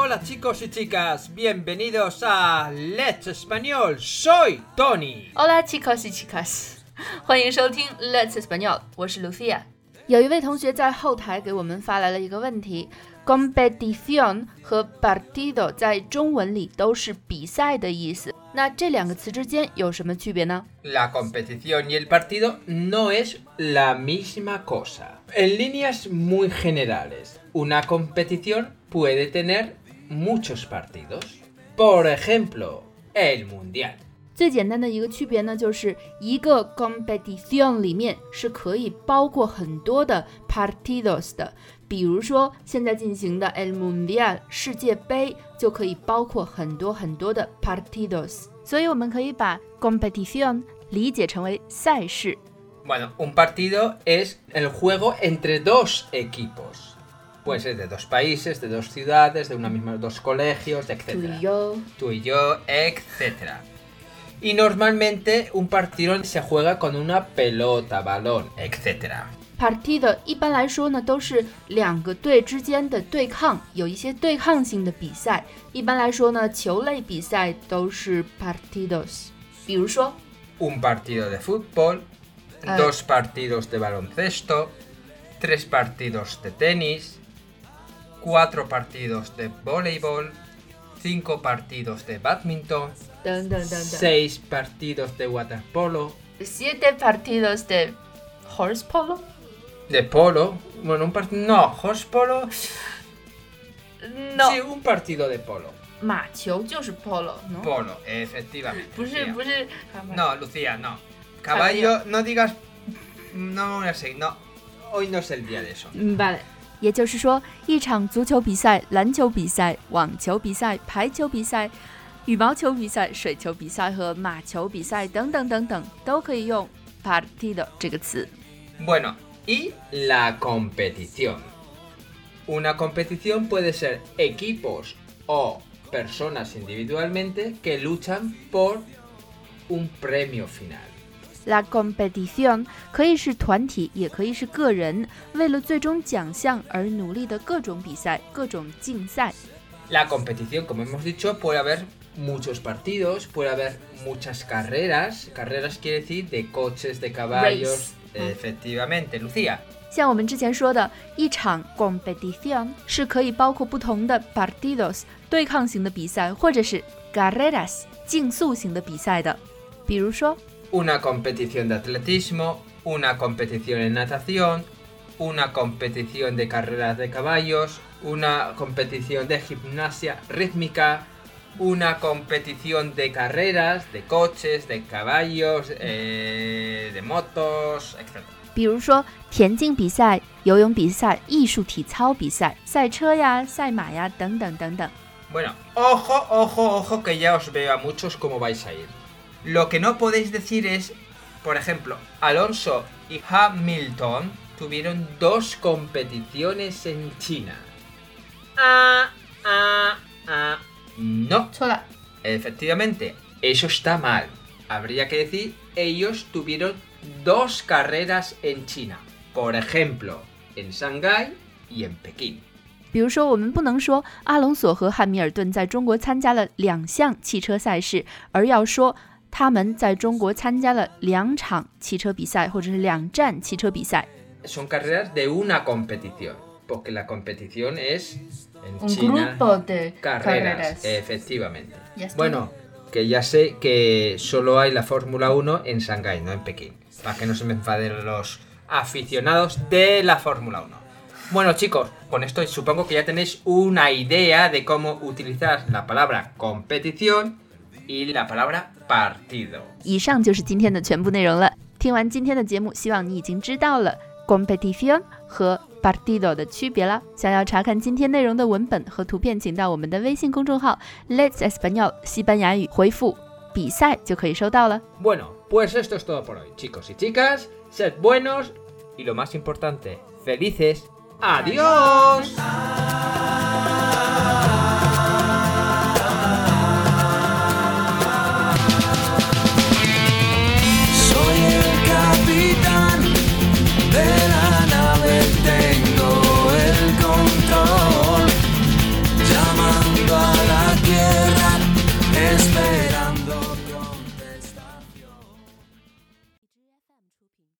Hola chicos y chicas, bienvenidos a Let's Español. Soy Tony. Hola chicos y chicas，欢迎收听 Let's Español，我是 Lucia。有一位同学在后台给我们发来了一个问题：competición 和 partido 在中文里都是比赛的意思，那这两个词之间有什么区别呢？ La competición y el partido no es la misma cosa. En líneas muy generales, una competición puede tener muchos partidos. Por ejemplo, el Mundial. 最简单的一个区别呢，就是一个 competición 里面是可以包括很多的 partidos 的，比如说现在进行的 El Mundial 世界杯就可以包括很多很多的 partidos，所以我们可以把 competición 理解成为赛事。 Bueno, un partido es el juego entre dos equipos. Puede ser de dos países, de dos ciudades, de una misma, dos colegios, 注 etc. 意哟。 tú y yo, etc. Y normalmente un partido se juega con una pelota, balón, etc. partido 一般来说呢都是两个队之间的对抗，有一些对抗性的比赛。一般来说呢，球类比赛都是 partidos，比如说 Un partido de fútbol, Ah. dos partidos de baloncesto, tres partidos de tenis, cuatro partidos de voleibol, cinco partidos de badminton, 等等等等 seis partidos de waterpolo, ，siete partidos de horse polo。 de polo. Bueno, un partido. No, horse polo. No， Sí, un partido de polo. 马球就是 polo，no？ Polo, efectivamente. 不是 Lucía. 不是， No, Lucía, no. Caballo, no digas. No, no sé, no. Hoy no es el día de eso. 明白了。 也就是说，一场足球比赛、篮球比赛、网球比赛、排球比赛、羽毛球比赛、水球比赛和马球比赛等等等等，都可以用 partido 这个词。 Bueno, y la competición. Una competición puede ser equipos o personas individualmente que luchan por un premio final. La competición 可以是团体，也可以是个人，为了最终奖项而努力的各种比赛、各种竞赛。La competición, como hemos dicho, puede haber muchos partidos, puede haber muchas carreras. Carreras quiere decir de coches, de caballos. Race. Efectivamente, Lucía. 像我们之前说的，一场 competición 是可以包括不同的 partidos 对抗型的比赛，或者是 carreras 竞速型的比赛的。比如说 Una competición de atletismo, una competición en natación, una competición de carreras de caballos, una competición de gimnasia rítmica, una competición de carreras, de coches, de caballos, eh, de motos, etc. 比如说田径比赛、游泳比赛、艺术体操比赛、赛车呀、赛马呀等等等等。 Bueno, ojo, ojo, ojo, que ya os veo a muchos cómo vais a ir. Lo que no podéis decir es, por ejemplo, Alonso y Hamilton tuvieron dos competiciones en China. Ah, ah, ah. No, 错了， efectivamente, eso está mal. Habría que decir, ellos tuvieron dos carreras en China. Por ejemplo, en Shanghái y en Pekín. 比如说我们不能说阿隆索和汉密尔顿在中国参加了两项汽车赛事，而要说 他们在中国参加了两场汽车比赛，或者是两站汽车比赛。 son carreras de una competición, porque la competición es en Un China grupo de carreras, carreras. efectivamente. Ya está. Bueno, que ya sé que solo hay la Fórmula 1 en Shanghái, no en Pekín, para que no se me enfaden los aficionados de la Fórmula 1. Bueno chicos, con esto supongo que ya tenéis una idea de cómo utilizar la palabra competición y la palabra partido. 以上就是今天的全部内容了。听完今天的节目，希望你已经知道了 competición 和 partido 的区别了。想要查看今天内容的文本和图片，请到我们的微信公众号 Let's Español 西班牙语回复“比赛”就可以收到了。 Bueno, pues esto es todo por hoy, chicos y chicas. Sed buenos y lo más importante, felices. ¡Adiós!